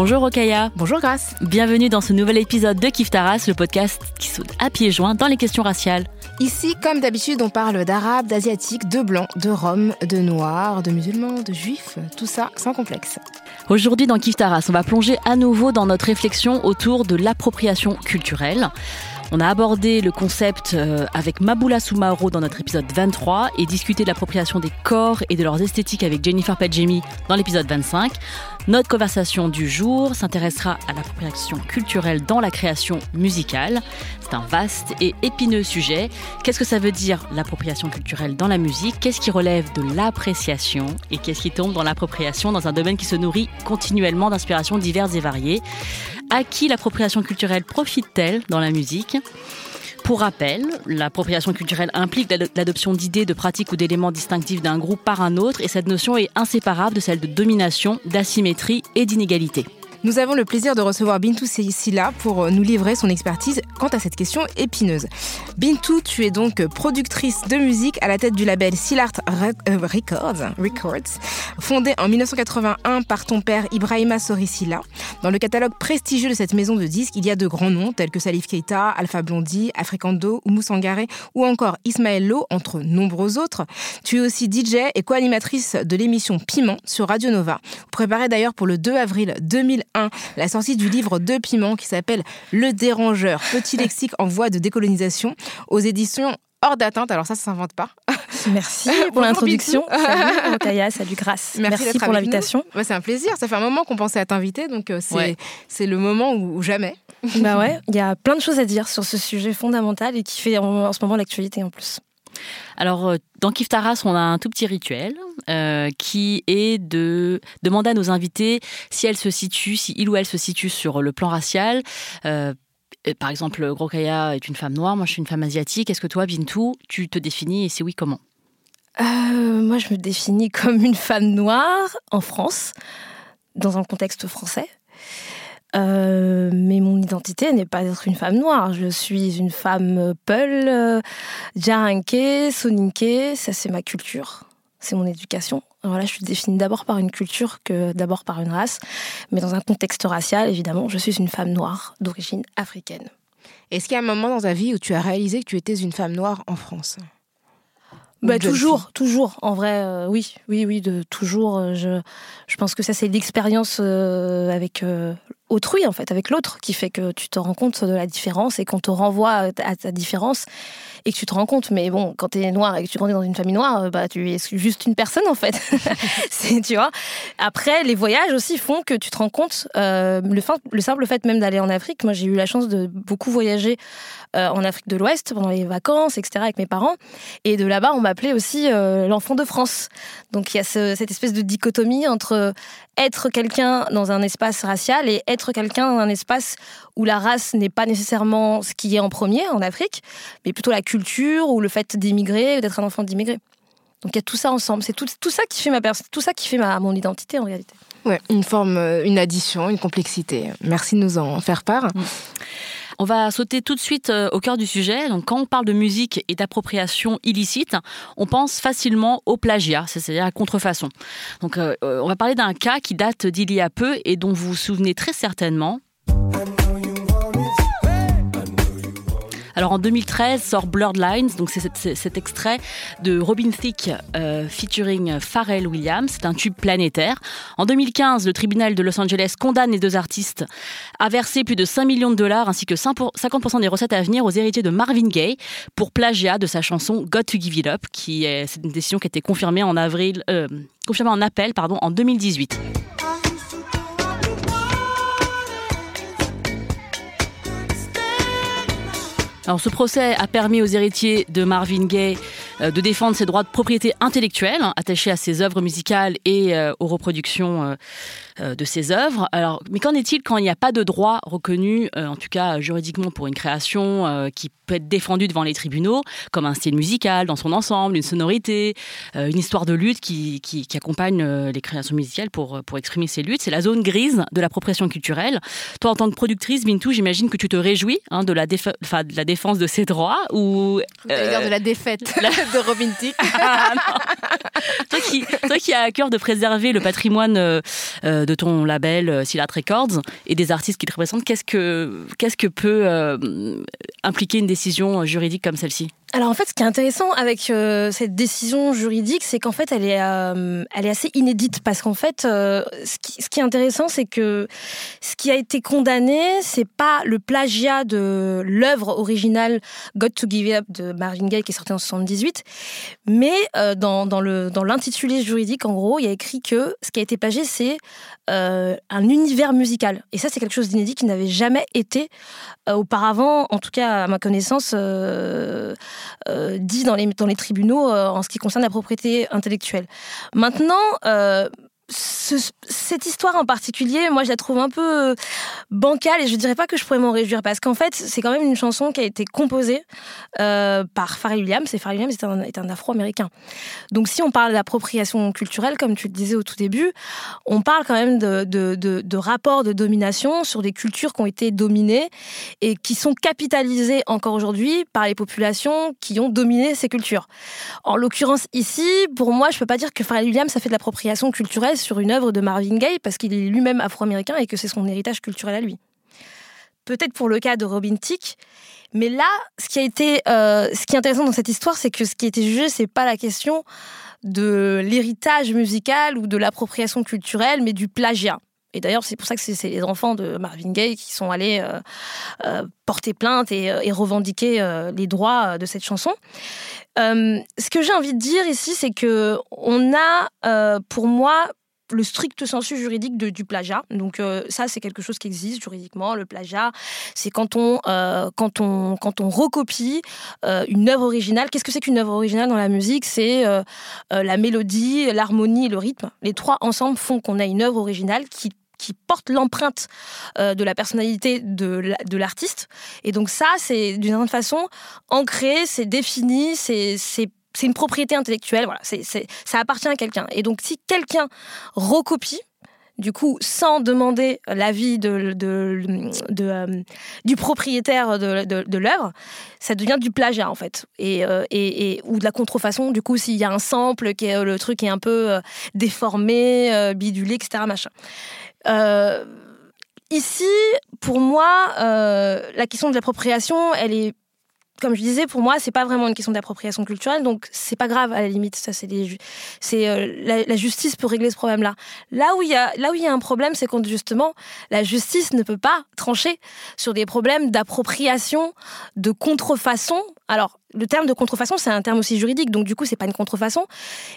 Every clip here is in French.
Bonjour Okaya. Bonjour Grace. Bienvenue dans ce nouvel épisode de Kif Taras, le podcast qui saute à pieds joints dans les questions raciales. Ici, comme d'habitude, on parle d'arabe, d'asiatique, de blanc, de roms, de noirs, de musulmans, de juifs, tout ça sans complexe. Aujourd'hui dans Kif Taras, on va plonger à nouveau dans notre réflexion autour de l'appropriation culturelle. On a abordé le concept euh, avec Maboula Soumaoro dans notre épisode 23 et discuté de l'appropriation des corps et de leurs esthétiques avec Jennifer Padjemi dans l'épisode 25. Notre conversation du jour s'intéressera à l'appropriation culturelle dans la création musicale. C'est un vaste et épineux sujet. Qu'est-ce que ça veut dire l'appropriation culturelle dans la musique? Qu'est-ce qui relève de l'appréciation? Et qu'est-ce qui tombe dans l'appropriation dans un domaine qui se nourrit continuellement d'inspirations diverses et variées? À qui l'appropriation culturelle profite-t-elle dans la musique? Pour rappel, l'appropriation culturelle implique l'adoption d'idées, de pratiques ou d'éléments distinctifs d'un groupe par un autre et cette notion est inséparable de celle de domination, d'asymétrie et d'inégalité. Nous avons le plaisir de recevoir Bintou Silla pour euh, nous livrer son expertise quant à cette question épineuse. Bintou, tu es donc productrice de musique à la tête du label Silart euh, Records, Records, fondé en 1981 par ton père Ibrahima Silla. Dans le catalogue prestigieux de cette maison de disques, il y a de grands noms tels que Salif Keita, Alpha Blondie, Africando, Oumou Sangaré ou encore Ismaël Lo, entre nombreux autres. Tu es aussi DJ et co-animatrice de l'émission Piment sur Radio Nova. Vous préparez d'ailleurs pour le 2 avril 2001 la sortie du livre de Piment qui s'appelle Le Dérangeur, petit lexique en voie de décolonisation aux éditions hors d'atteinte. Alors ça, ça s'invente pas. Merci pour l'introduction. Salut Taya, salut Grace. Merci, pour l'invitation. c'est un plaisir. Ça fait un moment qu'on pensait à t'inviter, donc euh, c'est le moment où, jamais. Bah ouais, il y a plein de choses à dire sur ce sujet fondamental et qui fait en ce moment l'actualité en plus. Alors, euh, dans Kif Taras, on a un tout petit rituel euh, qui est de demander à nos invités si elle se situe, si il ou elle se situe sur le plan racial. Euh, par exemple, Grokaya est une femme noire, moi je suis une femme asiatique. Est-ce que toi, Bintou, tu te définis et c'est oui, comment? Moi, je me définis comme une femme noire en France, dans un contexte français. Euh, mais mon identité n'est pas d'être une femme noire. Je suis une femme Peul, euh, Djarinké, Soninké. Ça, c'est ma culture. C'est mon éducation. Voilà, je suis définie d'abord par une culture que d'abord par une race. Mais dans un contexte racial, évidemment, je suis une femme noire d'origine africaine. Est-ce qu'il y a un moment dans ta vie où tu as réalisé que tu étais une femme noire en France? Bah, toujours, toujours. En vrai, euh, oui, oui, oui, de toujours. je, je pense que ça, c'est l'expérience avec autrui, en fait, avec l'autre, qui fait que tu te rends compte de la différence et qu'on te renvoie à ta différence et que tu te rends compte. Mais bon, quand tu es noir et que tu grandis dans une famille noire, euh, bah, tu es juste une personne, en fait. c'est, tu vois. Après, les voyages aussi font que tu te rends compte, euh, le, le, simple fait même d'aller en Afrique, moi j'ai eu la chance de beaucoup voyager euh, en Afrique de l'Ouest pendant les vacances, etc., avec mes parents. Et de là-bas, on m'appelait aussi l'enfant de France. Donc il y a cette espèce de dichotomie entre être quelqu'un dans un espace racial et être quelqu'un dans un espace où la race n'est pas nécessairement ce qui est en premier en Afrique, mais plutôt la culture ou le fait d'immigrer, d'être un enfant d'immigré. Donc il y a tout ça ensemble. C'est tout, tout, ça qui fait ma tout ça qui fait ma, mon identité en réalité. Ouais, une forme, euh, une addition, une complexité. Merci de nous en faire part. Mm. On va sauter tout de suite euh, au cœur du sujet. Donc, quand on parle de musique et d'appropriation illicite, on pense facilement au plagiat, c'est-à-dire à contrefaçon. Donc, euh, on va parler d'un cas qui date d'il y a peu et dont vous vous souvenez très certainement. Alors en 2013 sort Blurred Lines, donc c'est cet, extrait de Robin Thicke euh, featuring Pharrell Williams, c'est un tube planétaire. En 2015, le tribunal de Los Angeles condamne les deux artistes à verser plus de 5 millions de dollars ainsi que 50% des recettes à venir aux héritiers de Marvin Gaye pour plagiat de sa chanson Got to Give It Up, qui est une décision qui a été confirmée en avril, euh, confirmée en appel pardon en 2018. Alors ce procès a permis aux héritiers de Marvin Gaye de défendre ses droits de propriété intellectuelle hein, attachés à ses œuvres musicales et euh, aux reproductions euh, de ses œuvres. Alors, mais qu'en est-il quand il n'y a pas de droit reconnu, en tout cas juridiquement pour une création qui peut être défendue devant les tribunaux, comme un style musical dans son ensemble, une sonorité, une histoire de lutte qui, qui, accompagne les créations musicales pour, pour exprimer ces luttes? C'est la zone grise de l'appropriation culturelle. Toi, en tant que productrice, Bintou, j'imagine que tu te réjouis hein, de, la de la défense de ses droits ou euh, de la défaite de Robin Thicke. Ah, toi, qui, toi qui as à cœur de préserver le patrimoine euh, euh, de ton label euh, Silat Records et des artistes qui te représentent, qu'est-ce que qu'est-ce que peut impliquer une décision juridique comme celle-ci? Alors en fait, ce qui est intéressant avec euh, cette décision juridique, c'est qu'en fait, elle est, euh, assez inédite parce qu'en fait, euh, ce, qui, est intéressant, c'est que ce qui a été condamné, c'est pas le plagiat de l'œuvre originale Got to Give It Up de Marvin Gaye qui est sortie en 78, mais dans, dans le dans l'intitulé juridique, en gros, il y a écrit que ce qui a été plagié, c'est un univers musical. Et ça, c'est quelque chose d'inédit qui n'avait jamais été auparavant, en tout cas à ma connaissance. Euh, dit dans les, tribunaux euh, en ce qui concerne la propriété intellectuelle. Maintenant, euh, cette histoire en particulier, moi, je la trouve un peu bancale et je dirais pas que je pourrais m'en réjouir parce qu'en fait, c'est quand même une chanson qui a été composée euh, par Pharrell Williams et Pharrell Williams est un, Afro-américain. Donc, si on parle d'appropriation culturelle, comme tu le disais au tout début, on parle quand même de, rapports de domination sur des cultures qui ont été dominées et qui sont capitalisées encore aujourd'hui par les populations qui ont dominé ces cultures. En l'occurrence ici, pour moi, je peux pas dire que Pharrell Williams a fait de l'appropriation culturelle sur une œuvre de Marvin Gaye parce qu'il est lui-même afro-américain et que c'est son héritage culturel à lui. Peut-être pour le cas de Robin Thicke, mais là, ce qui a été, euh, ce qui est intéressant dans cette histoire, c'est que ce qui a été jugé, c'est pas la question de l'héritage musical ou de l'appropriation culturelle, mais du plagiat. Et d'ailleurs, c'est pour ça que c'est les enfants de Marvin Gaye qui sont allés euh, euh, porter plainte et, revendiquer les droits de cette chanson. ce que j'ai envie de dire ici, c'est que on a, pour moi, le strict sensu juridique de, du plagiat. Donc euh, ça, c'est quelque chose qui existe juridiquement. Le plagiat, c'est quand on euh, quand on quand on recopie euh, une œuvre originale. Qu'est-ce que c'est qu'une œuvre originale dans la musique? C'est la mélodie, l'harmonie et le rythme. Les trois ensemble font qu'on a une œuvre originale qui qui porte l'empreinte de la personnalité de l'artiste. Et donc ça, c'est d'une certaine façon ancré, c'est défini, c'est c'est une propriété intellectuelle, voilà, c'est, ça appartient à quelqu'un. Et donc, si quelqu'un recopie, du coup, sans demander l'avis de, euh, du propriétaire de, l'œuvre, ça devient du plagiat en fait, euh, et, et, ou de la contrefaçon. Du coup, s'il y a un sample, qui est, le truc est un peu euh, déformé, bidulé, etc. Machin. ici, pour moi, la question de l'appropriation, elle est comme je disais, pour moi, c'est pas vraiment une question d'appropriation culturelle, donc c'est pas grave à la limite. Ça, c'est euh, la, justice peut régler ce problème-là. Là où il y a, là où il y a un problème, c'est quand justement la justice ne peut pas trancher sur des problèmes d'appropriation, de contrefaçon. Alors, le terme de contrefaçon, c'est un terme aussi juridique, donc du coup, c'est pas une contrefaçon.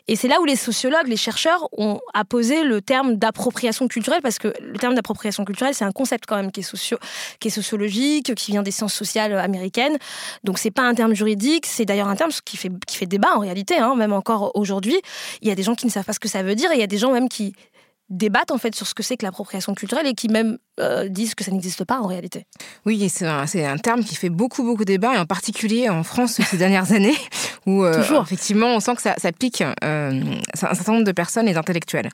Et c'est là où les sociologues, les chercheurs ont apposé le terme d'appropriation culturelle, parce que le terme d'appropriation culturelle, c'est un concept quand même qui est, sociologique, qui vient des sciences sociales américaines. Donc c'est pas un terme juridique, c'est d'ailleurs un terme qui fait, qui fait débat en réalité, hein, même encore aujourd'hui. Il y a des gens qui ne savent pas ce que ça veut dire, et il y a des gens même qui débattent en fait sur ce que c'est que l'appropriation culturelle et qui même euh, disent que ça n'existe pas en réalité. Oui, c'est un, un, terme qui fait beaucoup beaucoup débat et en particulier en France ces dernières années où euh, effectivement on sent que ça, ça pique euh, un certain nombre de personnes et d'intellectuels.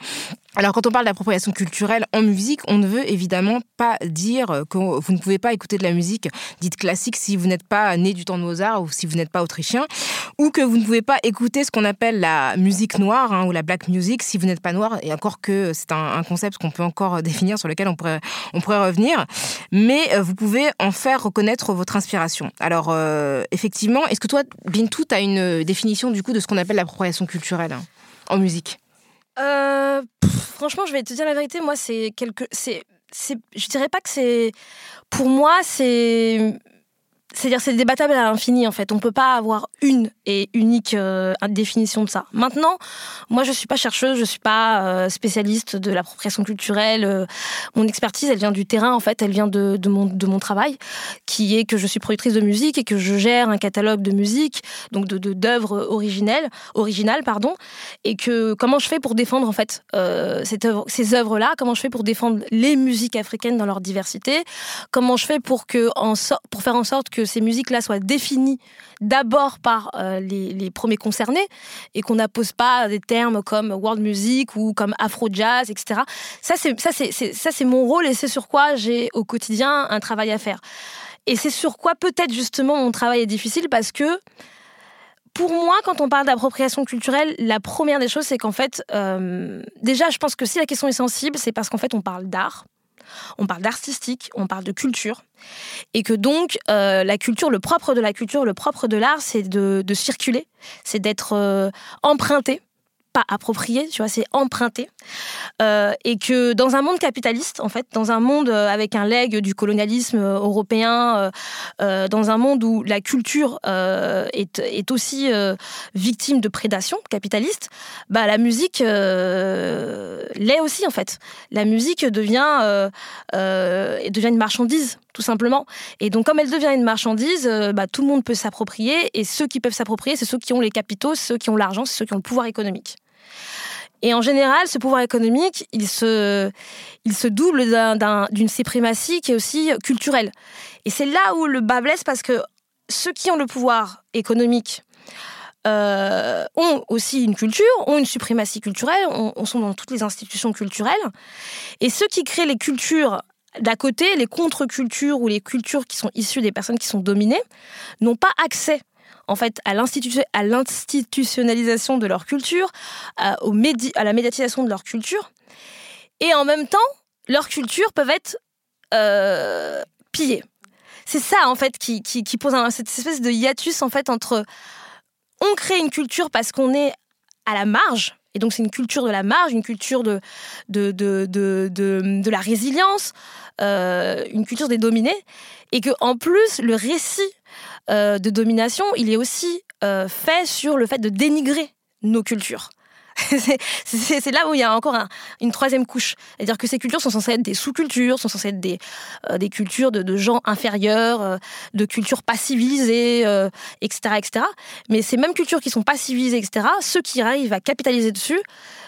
Alors quand on parle d'appropriation culturelle en musique, on ne veut évidemment pas dire que vous ne pouvez pas écouter de la musique dite classique si vous n'êtes pas né du temps de Mozart ou si vous n'êtes pas autrichien, ou que vous ne pouvez pas écouter ce qu'on appelle la musique noire hein, ou la black music si vous n'êtes pas noir, et encore que c'est un, concept qu'on peut encore définir sur lequel on pourrait, on pourrait revenir, mais euh, vous pouvez en faire reconnaître votre inspiration. Alors euh, effectivement, est-ce que toi, Bintou, tu as une définition du coup de ce qu'on appelle l'appropriation culturelle hein, en musique? Euh, franchement, je vais te dire la vérité. Moi, c'est quelque, c'est, je dirais pas que c'est, pour moi, c'est, c'est-à-dire c'est débattable à l'infini en fait. On peut pas avoir une et unique euh, définition de ça. Maintenant, moi je suis pas chercheuse, je suis pas euh, spécialiste de l'appropriation culturelle. Euh, mon expertise, elle vient du terrain en fait, elle vient de, de, mon, de mon travail, qui est que je suis productrice de musique et que je gère un catalogue de musique, donc de d'œuvres originelles, originales pardon, et que comment je fais pour défendre en fait ces œuvres-là, comment je fais pour défendre les musiques africaines dans leur diversité, comment je fais pour que pour faire en sorte que ces musiques-là soient définies d'abord par euh, les, premiers concernés et qu'on n'appose pas des termes comme world music ou comme afro jazz, etc. Ça, c'est mon rôle et c'est sur quoi j'ai au quotidien un travail à faire. Et c'est sur quoi peut-être justement mon travail est difficile parce que pour moi, quand on parle d'appropriation culturelle, la première des choses, c'est qu'en fait, euh, déjà, je pense que si la question est sensible, c'est parce qu'en fait, on parle d'art on parle d'artistique, on parle de culture. Et que donc, euh, la culture, le propre de la culture, le propre de l'art, c'est de, circuler, c'est d'être euh, emprunté approprié, tu vois, c'est emprunté. Euh, et que dans un monde capitaliste, en fait, dans un monde euh, avec un legs du colonialisme euh, européen, dans un monde où la culture est, est, aussi victime de prédation capitaliste, bah, la musique l'est aussi, en fait. La musique devient, devient une marchandise tout simplement. Et donc, comme elle devient une marchandise, bah, tout le monde peut s'approprier. Et ceux qui peuvent s'approprier, c'est ceux qui ont les capitaux, ceux qui ont l'argent, c'est ceux qui ont le pouvoir économique. Et en général, ce pouvoir économique, il se, il se double d'une suprématie qui est aussi culturelle. Et c'est là où le bas blesse parce que ceux qui ont le pouvoir économique euh, ont aussi une culture, ont une suprématie culturelle, on, sont dans toutes les institutions culturelles. Et ceux qui créent les cultures d'à côté, les contre-cultures ou les cultures qui sont issues des personnes qui sont dominées, n'ont pas accès en fait à l'institutionnalisation de leur culture, à, la médiatisation de leur culture, et en même temps, leurs cultures peuvent être euh, pillées. C'est ça en fait qui, pose cette espèce de hiatus en fait entre on crée une culture parce qu'on est à la marge, et donc c'est une culture de la marge, une culture de, la résilience, euh, une culture des dominés, et que en plus le récit euh, de domination, il est aussi euh, fait sur le fait de dénigrer nos cultures. c'est là où il y a encore une troisième couche. C'est-à-dire que ces cultures sont censées être des sous-cultures, sont censées être des, euh, des cultures de, gens inférieurs, de cultures pas civilisées, etc., etc. Mais ces mêmes cultures qui sont pas civilisées, etc., ceux qui arrivent à capitaliser dessus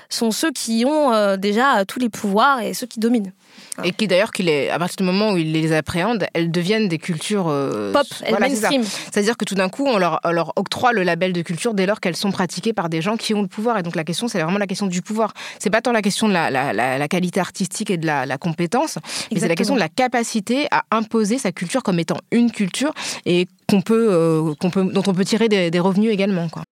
sont ceux qui ont déjà tous les pouvoirs et ceux qui dominent. Et qui d'ailleurs, est, à partir du moment où ils les appréhendent, elles deviennent des cultures euh, pop, mainstream. C'est-à-dire que tout d'un coup, on leur, leur, octroie le label de culture dès lors qu'elles sont pratiquées par des gens qui ont le pouvoir. Et donc la question, c'est vraiment la question du pouvoir. C'est pas tant la question de la, la, la, qualité artistique et de la, compétence, mais c'est la question de la capacité à imposer sa culture comme étant une culture et qu'on peut, euh, qu'on peut, dont on peut tirer des, des revenus également. Quoi.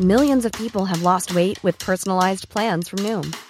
Millions of people have lost weight with personalized plans from Noom.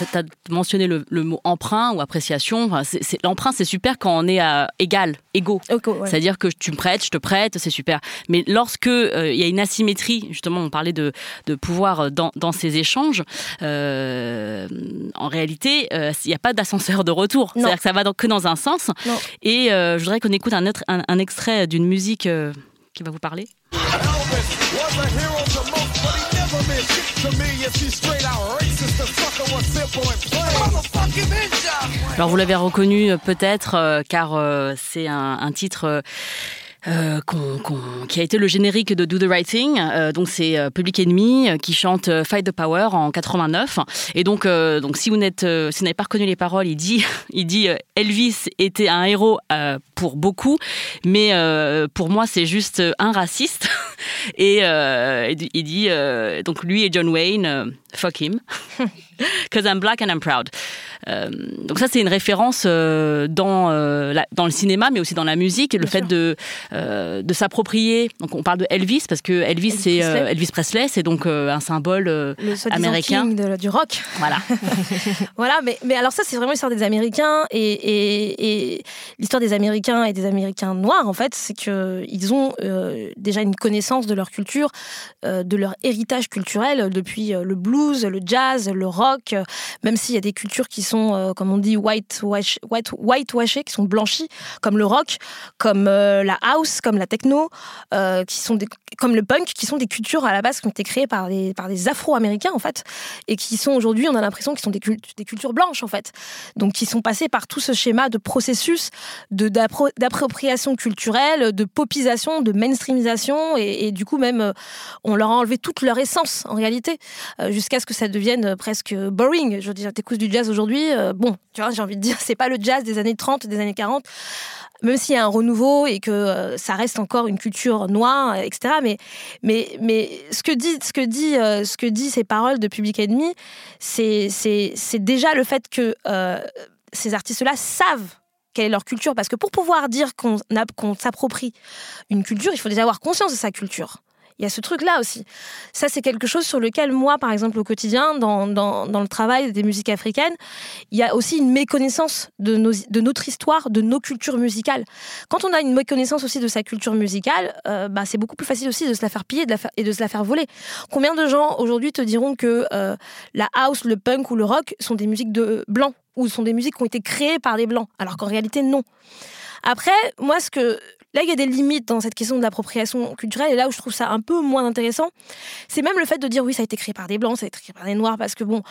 As mentionné le, mot emprunt ou appréciation. l'emprunt, c'est super quand on est à égal, égaux. C'est-à-dire que tu me prêtes, je te prête, c'est super. Mais lorsque euh, il y a une asymétrie, justement, on parlait de, pouvoir dans, ces échanges, euh, en réalité, euh, il n'y a pas d'ascenseur de retour. C'est-à-dire que ça va que dans un sens. Et je voudrais qu'on écoute un, autre, un extrait d'une musique qui va vous parler. Alors vous l'avez reconnu euh, peut-être euh, car euh, c'est un, titre qui a été le générique de Do the Right Thing. Donc c'est Public Enemy qui chante Fight the Power en 89. Et donc, donc si vous n'êtes, si vous n'avez pas reconnu les paroles, il dit, il dit Elvis était un héros pour beaucoup, mais pour moi c'est juste un raciste. Et il dit donc lui et John Wayne, fuck him, because I'm black and I'm proud. Euh, donc ça, c'est une référence euh, dans, euh, dans le cinéma, mais aussi dans la musique, le fait de, de s'approprier. Donc on parle de Elvis, parce que Elvis, c'est Elvis Presley, c'est donc un symbole le américain. de, du rock. Voilà. voilà, mais, mais alors ça, c'est vraiment l'histoire des Américains. Et, et, et l'histoire des Américains et des Américains noirs, en fait, c'est qu'ils ont déjà une connaissance de leur culture, de leur héritage culturel depuis le blues, le jazz, le rock, même s'il y a des cultures qui sont euh, comme on dit, white, white, whitewashés, qui sont blanchis, comme le rock, comme euh, la house, comme la techno, euh, qui sont comme le punk, qui sont des cultures à la base qui ont été créées par des, par des Afro-Américains, en fait, et qui sont aujourd'hui, on a l'impression, qu'ils sont des, des, cultures blanches, en fait. Donc, qui sont passés par tout ce schéma de processus d'appropriation culturelle, de popisation, de mainstreamisation, et, du coup, même, on leur a enlevé toute leur essence, en réalité, jusqu'à ce que ça devienne presque boring. Je veux dire, t'écoutes du jazz aujourd'hui, euh, bon, tu vois, j'ai envie de dire, c'est pas le jazz des années 30, des années 40, même s'il y a un renouveau et que euh, ça reste encore une culture noire, etc. Mais, mais, mais ce que dit, ce que dit, euh, ce que dit ces paroles de Public Enemy, c'est, c'est, déjà le fait que ces artistes-là savent quelle est leur culture. Parce que pour pouvoir dire qu'on, qu'on s'approprie une culture, il faut déjà avoir conscience de sa culture. Il y a ce truc-là aussi. Ça, c'est quelque chose sur lequel moi, par exemple, au quotidien, dans, dans, le travail des musiques africaines, il y a aussi une méconnaissance de notre histoire, de nos cultures musicales. Quand on a une méconnaissance aussi de sa culture musicale, euh, bah, c'est beaucoup plus facile aussi de se la faire piller et de se la faire voler. Combien de gens aujourd'hui te diront que euh, la house, le punk ou le rock sont des musiques de blancs ou sont des musiques qui ont été créées par des blancs, alors qu'en réalité, non. Après, moi, ce que Là, il y a des limites dans cette question de l'appropriation culturelle, et là où je trouve ça un peu moins intéressant, c'est même le fait de dire oui, ça a été créé par des blancs, ça a été créé par des noirs, parce que bon,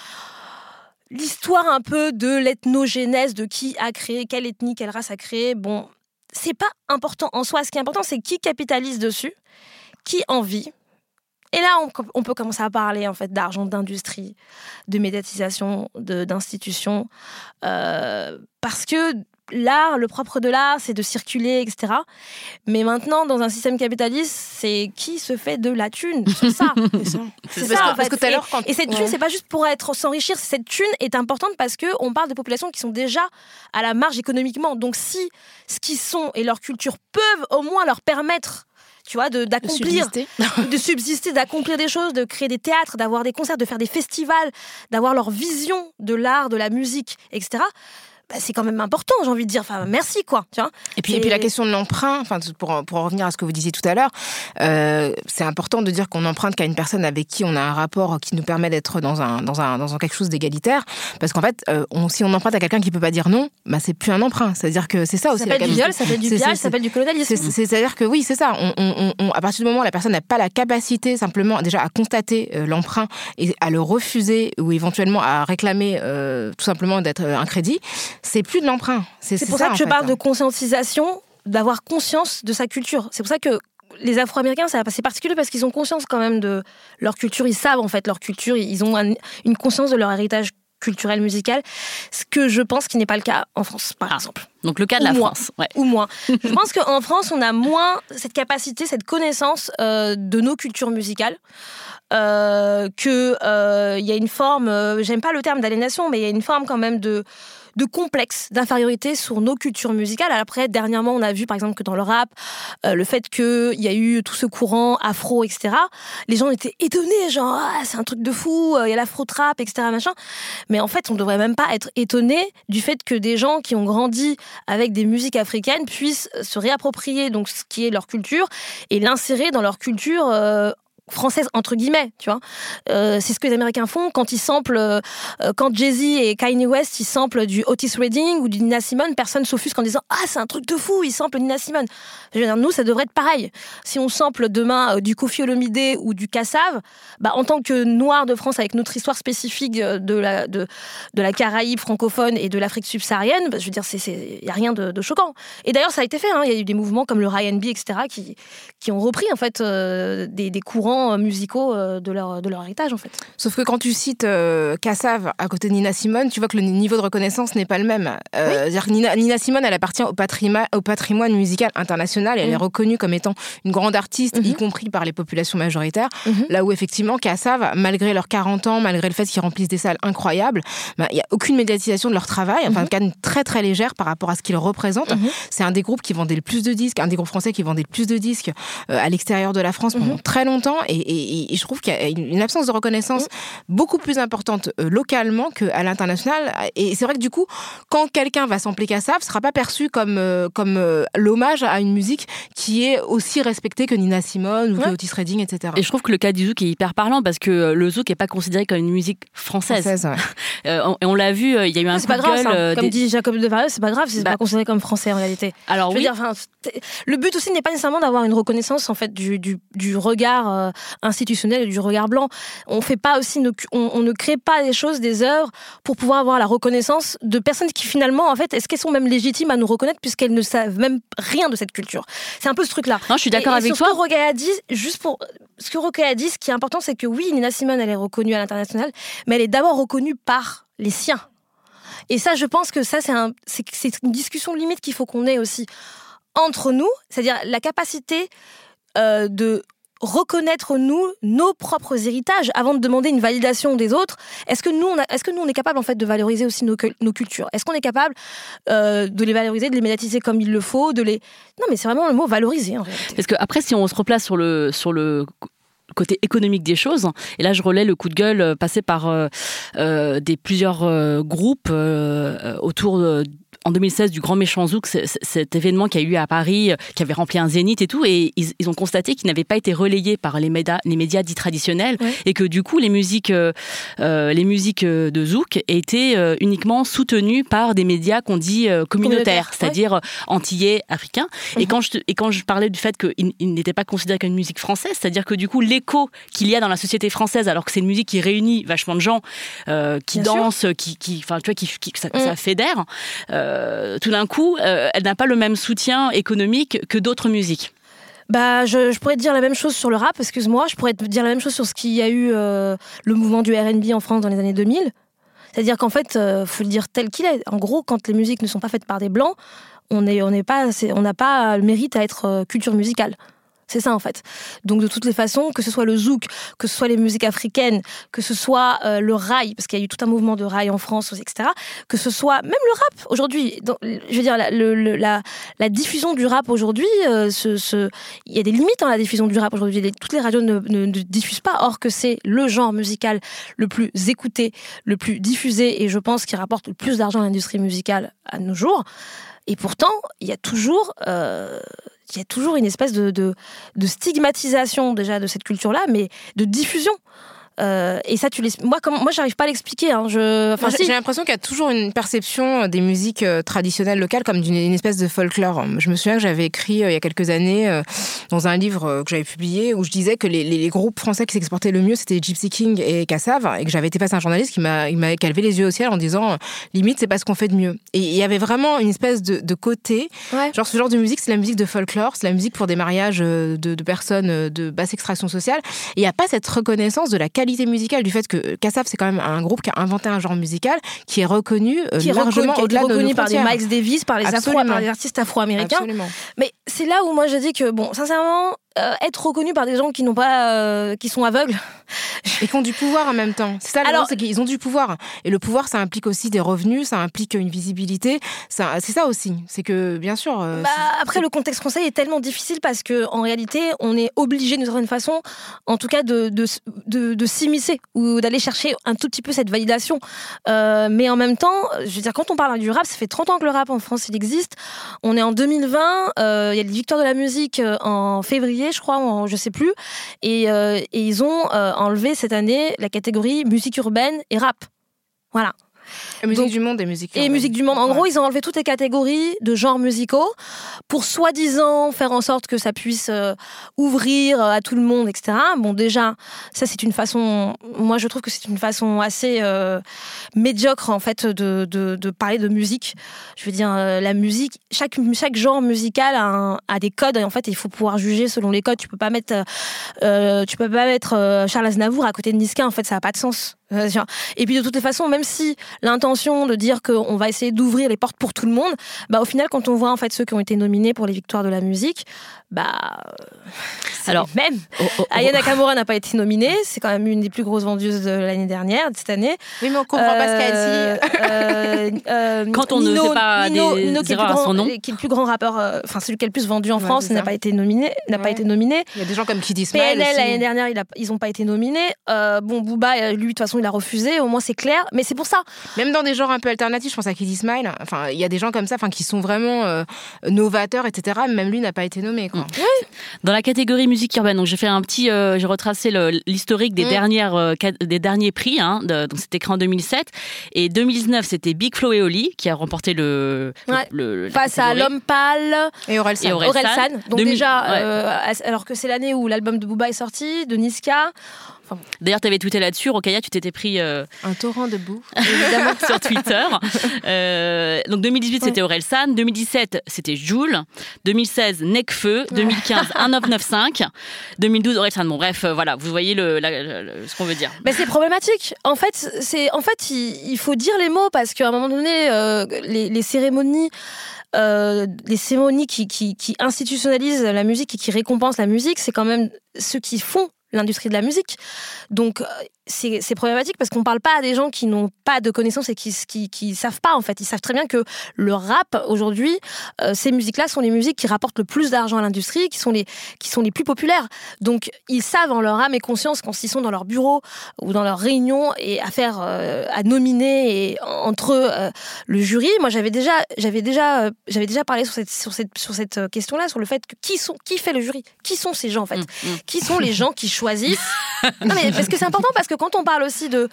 l'histoire un peu de l'ethnogénèse, de qui a créé, quelle ethnie, quelle race a créé, bon, c'est pas important en soi. Ce qui est important, c'est qui capitalise dessus, qui en vit. Et là, on, peut commencer à parler en fait d'argent, d'industrie, de médiatisation, d'institutions, euh, parce que l'art, le propre de l'art, c'est de circuler, etc. Mais maintenant, dans un système capitaliste, c'est qui se fait de la thune? Sur ça. c'est ça, fait. que et, quand... et, cette thune, c'est pas juste pour être s'enrichir. Cette thune est importante parce que on parle de populations qui sont déjà à la marge économiquement. Donc, si ce qu'ils sont et leur culture peuvent au moins leur permettre tu vois, d'accomplir, de, de, subsister, d'accomplir des choses, de créer des théâtres, d'avoir des concerts, de faire des festivals, d'avoir leur vision de l'art, de la musique, etc. Bah, c'est quand même important, j'ai envie de dire. Enfin, merci, quoi. Tu vois et, puis, et puis la question de l'emprunt, enfin, pour, pour revenir à ce que vous disiez tout à l'heure, euh, c'est important de dire qu'on emprunte qu'à une personne avec qui on a un rapport qui nous permet d'être dans un, dans, un, dans un quelque chose d'égalitaire. Parce qu'en fait, euh, on, si on emprunte à quelqu'un qui peut pas dire non, bah, c'est plus un emprunt. C'est-à-dire que c'est ça aussi. Ça s'appelle du viol, ça s'appelle du piège, ça s'appelle du colonialisme. C'est-à-dire que oui, c'est ça. On, on, à partir du moment où la personne n'a pas la capacité simplement déjà à constater euh, l'emprunt et à le refuser ou éventuellement à réclamer tout simplement d'être un crédit, c'est plus de l'emprunt. C'est pour ça, que je parle de conscientisation, d'avoir conscience de sa culture. C'est pour ça que les Afro-Américains, c'est particulier parce qu'ils ont conscience quand même de leur culture. Ils savent en fait leur culture. Ils ont une conscience de leur héritage culturel musical, ce que je pense qui n'est pas le cas en France, par ah. exemple. Donc le cas de la France. Ou moins. je pense qu'en France, on a moins cette capacité, cette connaissance euh, de nos cultures musicales. Euh, que euh, il y a une forme, euh, j'aime pas le terme d'aliénation, mais il y a une forme quand même de de complexe, d'infériorité sur nos cultures musicales. Après, dernièrement, on a vu par exemple que dans le rap, euh, le fait qu'il y a eu tout ce courant afro, etc., les gens étaient étonnés, genre, ah, c'est un truc de fou, euh, il y a l'afro-trap, etc., machin. Mais en fait, on devrait même pas être étonné du fait que des gens qui ont grandi avec des musiques africaines puissent se réapproprier donc ce qui est leur culture et l'insérer dans leur culture euh, française entre guillemets, tu vois. Euh, c'est ce que les Américains font quand ils samplent, euh, quand Jay-Z et Kanye West ils samplent du Otis Redding ou du Nina Simone, personne s'offusque en disant ah c'est un truc de fou, ils samplent Nina Simone. Je veux dire, nous ça devrait être pareil. Si on sample demain euh, du Kofi Olomide ou du Kassav, bah en tant que Noir de France avec notre histoire spécifique de la de, de la Caraïbe francophone et de l'Afrique subsaharienne, bah, je veux dire c'est il y a rien de, choquant. Et d'ailleurs ça a été fait, hein. il y a eu des mouvements comme le R&B etc qui qui ont repris en fait des, des courants euh, musicaux euh, de leur, de leur héritage en fait. Sauf que quand tu cites euh, Kassav à côté de Nina Simone, tu vois que le niveau de reconnaissance n'est pas le même. dire que Nina, Nina, Simone, elle appartient au patrimoine, au patrimoine musical international et elle est mm. reconnue comme étant une grande artiste, y mm-hmm. compris par les populations majoritaires. Mm-hmm. Là où effectivement Kassav, malgré leurs 40 ans, malgré le fait qu'ils remplissent des salles incroyables, bah, il n'y a aucune médiatisation de leur travail, enfin, en tout très très légère par rapport à ce qu'ils représentent. C'est un des groupes qui vendait le plus de disques, un des groupes français qui vendait le plus de disques à l'extérieur de la France pendant très longtemps et, je trouve qu'il y a une absence de reconnaissance beaucoup plus importante euh, localement qu'à l'international. Et c'est vrai que du coup, quand quelqu'un va sampler Kassav, ce sera pas perçu comme, euh, comme euh, l'hommage à une musique qui est aussi respectée que Nina Simone ou que Otis Redding, etc. Et je trouve que le cas du zouk est hyper parlant parce que le zouk n'est pas considéré comme une musique française. et on, l'a vu, il y a eu un coup pas grave, Comme dit Jacob de Varese, c'est pas grave, c'est bah pas considéré comme français en réalité. Alors je oui. Dire, le but aussi n'est pas nécessairement d'avoir une reconnaissance en fait du, du, du regard institutionnel et du regard blanc. On fait pas aussi, on, ne crée pas des choses, des œuvres pour pouvoir avoir la reconnaissance de personnes qui finalement, en fait, est-ce qu'elles sont même légitimes à nous reconnaître puisqu'elles ne savent même rien de cette culture? C'est un peu ce truc-là. Non, je suis d'accord avec toi. Ce que a dit, juste pour ce que dit, ce qui est important, c'est que oui, Nina Simone, elle est reconnue à l'international, mais elle est d'abord reconnue par les siens. Et ça, je pense que ça, c'est un, une discussion limite qu'il faut qu'on ait aussi entre nous, c'est-à-dire la capacité euh, de reconnaître nous nos propres héritages avant de demander une validation des autres. Est-ce que nous, on est-ce que nous on est capable en fait de valoriser aussi nos, cultures? Est-ce qu'on est capable euh, de les valoriser, de les médiatiser comme il le faut, Non, mais c'est vraiment le mot valoriser en réalité. Parce que après, si on se replace sur le sur le côté économique des choses. Et là, je relais le coup de gueule euh, passé par euh, des plusieurs groupes autour de en 2016 du Grand Méchant Zouk, cet événement qui a eu à Paris, euh, qui avait rempli un zénith et tout, et ils, ont constaté qu'il n'avait pas été relayé par les médias, les médias dits traditionnels, et que du coup les musiques, euh, euh, les musiques de Zouk étaient uniquement soutenues par des médias qu'on dit communautaires, c'est-à-dire antillais, africains. Et mhm. quand je et quand je parlais du fait qu'il n'était pas considéré comme une musique française, c'est-à-dire que du coup l'écho qu'il y a dans la société française, alors que c'est une musique qui réunit vachement de gens, qui dansent, qui, qui, enfin tu vois, qui, ça, mm. ça fédère. Euh, tout d'un coup, euh, elle n'a pas le même soutien économique que d'autres musiques. Bah, je, pourrais te dire la même chose sur le rap, excuse-moi. Je pourrais te dire la même chose sur ce qu'il y a eu euh, le mouvement du R&B en France dans les années 2000. C'est-à-dire qu'en fait, il faut le dire tel qu'il est. En gros, quand les musiques ne sont pas faites par des blancs, on on pas, on n'a pas le mérite à être culture musicale. C'est ça en fait. Donc de toutes les façons, que ce soit le zouk, que ce soit les musiques africaines, que ce soit euh, le rail, parce qu'il y a eu tout un mouvement de rail en France, etc. Que ce soit même le rap aujourd'hui. Je veux dire, la, diffusion du rap aujourd'hui, euh, il y a des limites dans la diffusion du rap aujourd'hui. Toutes les radios ne, ne, diffusent pas, or que c'est le genre musical le plus écouté, le plus diffusé, et je pense qui rapporte le plus d'argent à l'industrie musicale à nos jours. Et pourtant, il y a toujours euh, il y a toujours une espèce de, stigmatisation déjà de cette culture-là, mais de diffusion. Euh, et ça, tu moi, comme moi, j'arrive pas à l'expliquer. Hein. Je... Enfin, j'ai l'impression qu'il y a toujours une perception des musiques euh, traditionnelles locales comme d'une espèce de folklore. Je me souviens que j'avais écrit euh, il y a quelques années dans un livre que j'avais publié où je disais que les, les, groupes français qui s'exportaient le mieux, c'était Gypsy King et Cassav, et que j'avais été face à un journaliste qui m'a, calvé les yeux au ciel en disant limite, c'est pas ce qu'on fait de mieux. Et il y avait vraiment une espèce de, de côté, genre ce genre de musique, c'est la musique de folklore, c'est la musique pour des mariages de, de personnes de basse extraction sociale. Et il n'y a pas cette reconnaissance de la qualité qualité musicale, du fait que Kassav, c'est quand même un groupe qui a inventé un genre musical qui est reconnu euh, qui est largement au-delà de reconnu par des Miles Davis, par les, afro, par les artistes afro-américains. Mais c'est là où moi je dis que, bon, sincèrement, euh, être reconnu par des gens qui n'ont pas, euh, qui sont aveugles et qui ont du pouvoir en même temps. C'est ça, alors c'est qu'ils ont du pouvoir. Et le pouvoir, ça implique aussi des revenus, ça implique une visibilité. Ça, c'est ça aussi. C'est que bien sûr. Euh, bah, après, le contexte français est tellement difficile parce que en réalité, on est obligé d'une certaine façon, en tout cas, de de, de, s'immiscer ou d'aller chercher un tout petit peu cette validation. mais en même temps, je veux dire, quand on parle du rap, ça fait 30 ans que le rap en France il existe. On est en 2020. Il y a les victoires de la musique en février je crois, je sais plus. Et, et ils ont enlevé cette année la catégorie musique urbaine et rap. Voilà. Et musique du monde et musique Et musique du monde. En gros, ils ont enlevé toutes les catégories de genres musicaux pour soi-disant faire en sorte que ça puisse euh, ouvrir à tout le monde, etc. Bon, déjà, ça c'est une façon. Moi, je trouve que c'est une façon assez euh, médiocre en fait de, de, de, parler de musique. Je veux dire, euh, la musique, chaque chaque genre musical a, a, des codes et en fait, il faut pouvoir juger selon les codes. Tu peux pas mettre, tu peux pas mettre Charles Aznavour à côté de Niska. En fait, ça a pas de sens. Et puis de toutes les façons, même si l'intention de dire qu'on va essayer d'ouvrir les portes pour tout le monde, bah au final, quand on voit en fait ceux qui ont été nominés pour les victoires de la musique, bah alors même oh, oh, oh. Aya Nakamura n'a pas été nominée, c'est quand même une des plus grosses vendeuses de l'année dernière, de cette année. Oui, mais on comprend pas ce qu'elle dit. Euh, euh, quand on ne fait pas des erreurs à son nom, qui est le plus grand rappeur, euh, enfin celui qui est le plus vendu en France, n'a pas été nominé, n'a pas été nominé. Il y a des gens comme Kid Smile PNL l'année dernière, ils n'ont pas été nominés. bon, Booba, lui de toute façon, il a refusé. Au moins c'est clair, mais c'est pour ça. Même dans des genres un peu alternatifs, je pense à Kid Smile. Enfin, il y a des gens comme ça, enfin, qui sont vraiment novateurs, etc. Même lui n'a pas été nommé. Quoi. Dans la catégorie musique urbaine, donc j'ai fait un petit, euh, j'ai retracé l'historique des mm. dernières, euh, des derniers prix. Hein, donc c'était en 2007 et 2019 c'était Big Flo et Oli qui a remporté le, le, face à L'Homme Pâle et Orelsan. Et Donc déjà, euh, alors que c'est l'année où l'album de Booba est sorti, de Niska. D'ailleurs, tu avais tweeté là-dessus, Rokaya, tu t'étais pris. Euh, un torrent de boue, évidemment, sur Twitter. Euh, donc 2018, c'était Orelsan. 2017, c'était Joule. 2016, Necfeu. 2015, 1995. 2012, Orelsan. Bon, bref, euh, voilà, vous voyez le, ce qu'on veut dire. Mais c'est problématique. En fait, c'est, en fait il, faut dire les mots parce qu'à un moment donné, les, cérémonies. les cérémonies qui, qui, qui, institutionnalisent la musique et qui récompensent la musique, c'est quand même ceux qui font l'industrie de la musique. Donc euh, c'est problématique parce qu'on parle pas à des gens qui n'ont pas de connaissances et qui, qui, qui savent pas en fait. Ils savent très bien que le rap aujourd'hui, euh, ces musiques-là sont les musiques qui rapportent le plus d'argent à l'industrie, qui sont les qui sont les plus populaires. Donc ils savent en leur âme et conscience quand ils sont dans leur bureau ou dans leur réunion et à faire euh, à nominer et entre eux le jury. Moi j'avais déjà j'avais déjà j'avais déjà parlé sur cette sur cette sur cette question-là sur le fait que qui sont qui fait le jury, qui sont ces gens en fait, mmh, mmh. qui sont les gens qui choisissent? non mais parce que c'est important parce que quand on parle aussi de,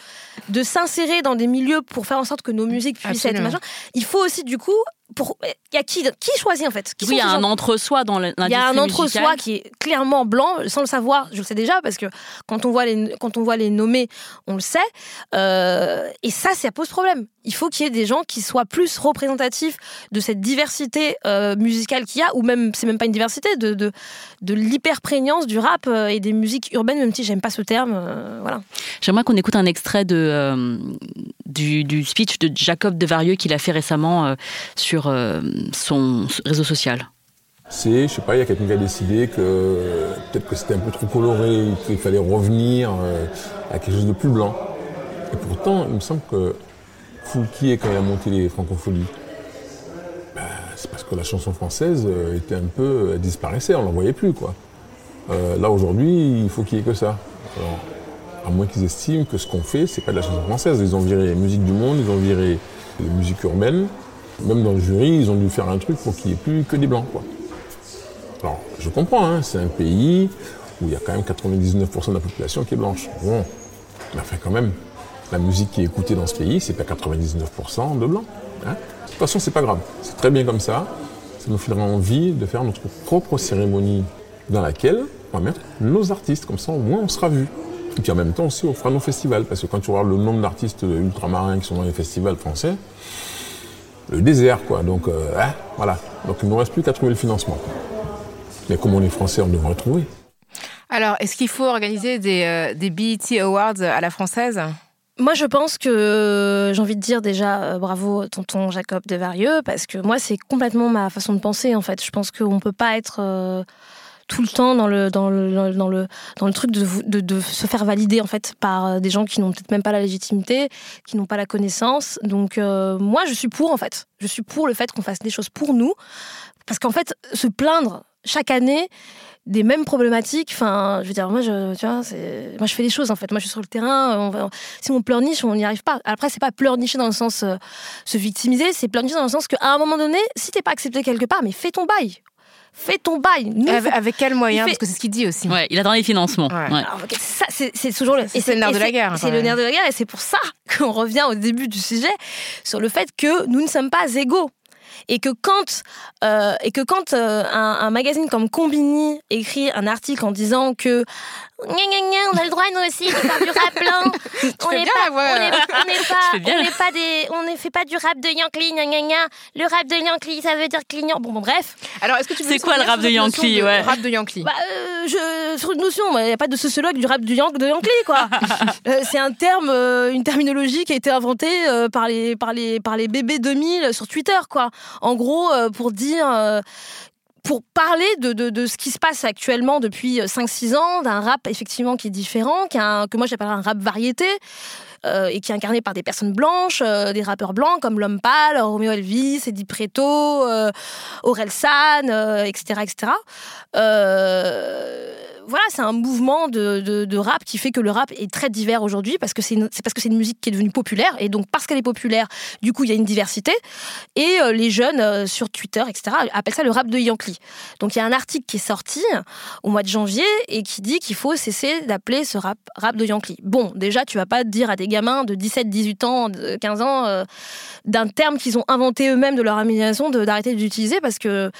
de s'insérer dans des milieux pour faire en sorte que nos musiques puissent être machin, il faut aussi du coup il y a qui qui choisit en fait? Qui Oui, il y a un entre-soi dans l'industrie Il y a un entre-soi qui est clairement blanc, sans le savoir. Je le sais déjà parce que quand on voit les quand on voit les nommer, on le sait. Euh, et ça, ça pose problème. Il faut qu'il y ait des gens qui soient plus représentatifs de cette diversité euh, musicale qu'il y a, ou même c'est même pas une diversité, de de, de l'hyper prégnance du rap euh, et des musiques urbaines, même si j'aime pas ce terme. voilà. J'aimerais qu'on écoute un extrait de du, du, speech de Jacob Devarieux qu'il a fait récemment sur euh, son réseau social c'est, je sais pas, il y a quelqu'un qui a décidé que peut-être que c'était un peu trop coloré, qu'il fallait revenir euh, à quelque chose de plus blanc. Et pourtant, il me semble que Foulquier, quand il a monté les francopholies, ben, c'est parce que la chanson française euh, était un peu, disparaissait, on l'en voyait plus, quoi. là, aujourd'hui, il faut qu'il y ait que ça. à moins qu'ils estiment que ce qu'on fait, c'est pas de la chanson française. Ils ont viré la musique du monde, ils ont viré les musiques urbaines. Même dans le jury, ils ont dû faire un truc pour qu'il n'y ait plus que des blancs. Alors, je comprends, hein, c'est un pays où il y a quand même 99% de la population qui est blanche. Bon, mais enfin quand même, la musique qui est écoutée dans ce pays, c'est pas 99% de blancs. Hein. De toute façon, c'est pas grave. C'est très bien comme ça. Ça nous filera envie de faire notre propre cérémonie dans laquelle on va mettre nos artistes. Comme ça, au moins, on sera vu. Et puis en même temps aussi, on fera nos festivals. Parce que quand tu regardes le nombre d'artistes ultramarins qui sont dans les festivals français, le désert, quoi. Donc, euh, hein, voilà. Donc, il ne nous reste plus qu'à trouver le financement. Mais comme on est français, on devrait trouver. Alors, est-ce qu'il faut organiser des, euh, des BET Awards à la française? Moi, je pense que j'ai envie de dire déjà euh, bravo tonton Jacob Devarieux parce que moi, c'est complètement ma façon de penser en fait. Je pense qu'on ne peut pas être tout le temps dans le, dans le, dans le, dans le truc de, se faire valider en fait par euh, des gens qui n'ont peut-être même pas la légitimité, qui n'ont pas la connaissance. Donc euh, moi je suis pour en fait. Je suis pour le fait qu'on fasse des choses pour nous. Parce qu'en fait, se plaindre chaque année des mêmes problématiques. Enfin, je veux dire, moi, je, tu vois, moi, je fais des choses en fait. Moi, je suis sur le terrain. Si on pleurniche, on n'y arrive pas. Après, c'est pas pleurnicher dans le sens euh, se victimiser, c'est pleurnicher dans le sens qu'à un moment donné, si t'es pas accepté quelque part, mais fais ton bail fais ton bail. avec, quels moyens Parce que c'est ce qu'il dit aussi. Ouais, il attend les financements. c'est toujours le, c'est le nerf de la guerre. C'est le nerf de la guerre et c'est pour ça qu'on revient au début du sujet sur le fait que nous ne sommes pas égaux et que quand, euh, et que quand euh, un, un, magazine comme Combini écrit un article en disant que on a le droit nous aussi de faire du rap blanc. on n'est pas, on pas, on n'est pas des, on ne fait pas du rap de Yankee, gna gna gna. Le rap de Yankee, ça veut dire clignant. Bon, bon, bref. Alors, est-ce que tu C'est quoi le rap de Yankee, ouais. Rap de Yankee? Bah, euh, je, sur une notion, il n'y a pas de sociologue du rap de Yankee, quoi. euh, c'est un terme, euh, une terminologie qui a été inventée euh, par les, par les, par les bébés 2000 sur Twitter, quoi. En gros, euh, pour dire pour parler de, de, ce qui se passe actuellement depuis 5-6 ans, d'un rap effectivement qui est différent, qui a que moi j'appelle un rap variété, euh, et qui est incarné par des personnes blanches, euh, des rappeurs blancs comme L'Homme Pâle, Romeo Elvis, Eddie Preto, euh, Aurel San, etc. etc voilà, c'est un mouvement de, rap qui fait que le rap est très divers aujourd'hui parce que c'est parce que c'est une musique qui est devenue populaire et donc parce qu'elle est populaire, du coup il y a une diversité et euh, les jeunes euh, sur Twitter, etc. appellent ça le rap de Yankee. Donc il y a un article qui est sorti au mois de janvier et qui dit qu'il faut cesser d'appeler ce rap rap de Yankee. Bon, déjà tu vas pas dire à des gamins de 17, 18 ans, de 15 ans euh, d'un terme qu'ils ont inventé eux-mêmes de leur imagination d'arrêter d'utiliser parce que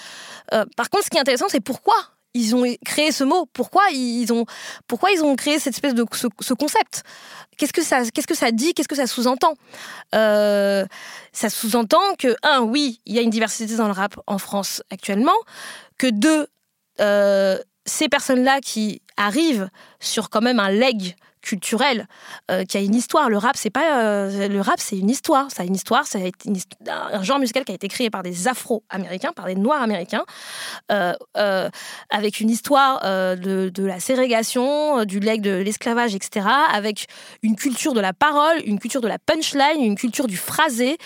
par contre ce qui est intéressant c'est pourquoi ils ont créé ce mot. Pourquoi ils ont, pourquoi ils ont créé cette espèce de ce, concept? Qu'est-ce que ça, qu'est-ce que ça dit? Qu'est-ce que ça sous-entend? Euh, Ça sous-entend que un, oui, il y a une diversité dans le rap en France actuellement. Que deux, euh, ces personnes-là qui arrivent sur quand même un leg culturel euh, qui a une histoire. Le rap, c'est pas euh, le rap, c'est une histoire. Ça a une histoire. C'est un genre musical qui a été créé par des Afro-américains, par des Noirs américains, euh, avec une histoire de, la ségrégation, du leg de l'esclavage, etc. Avec une culture de la parole, une culture de la punchline, une culture du phrasé.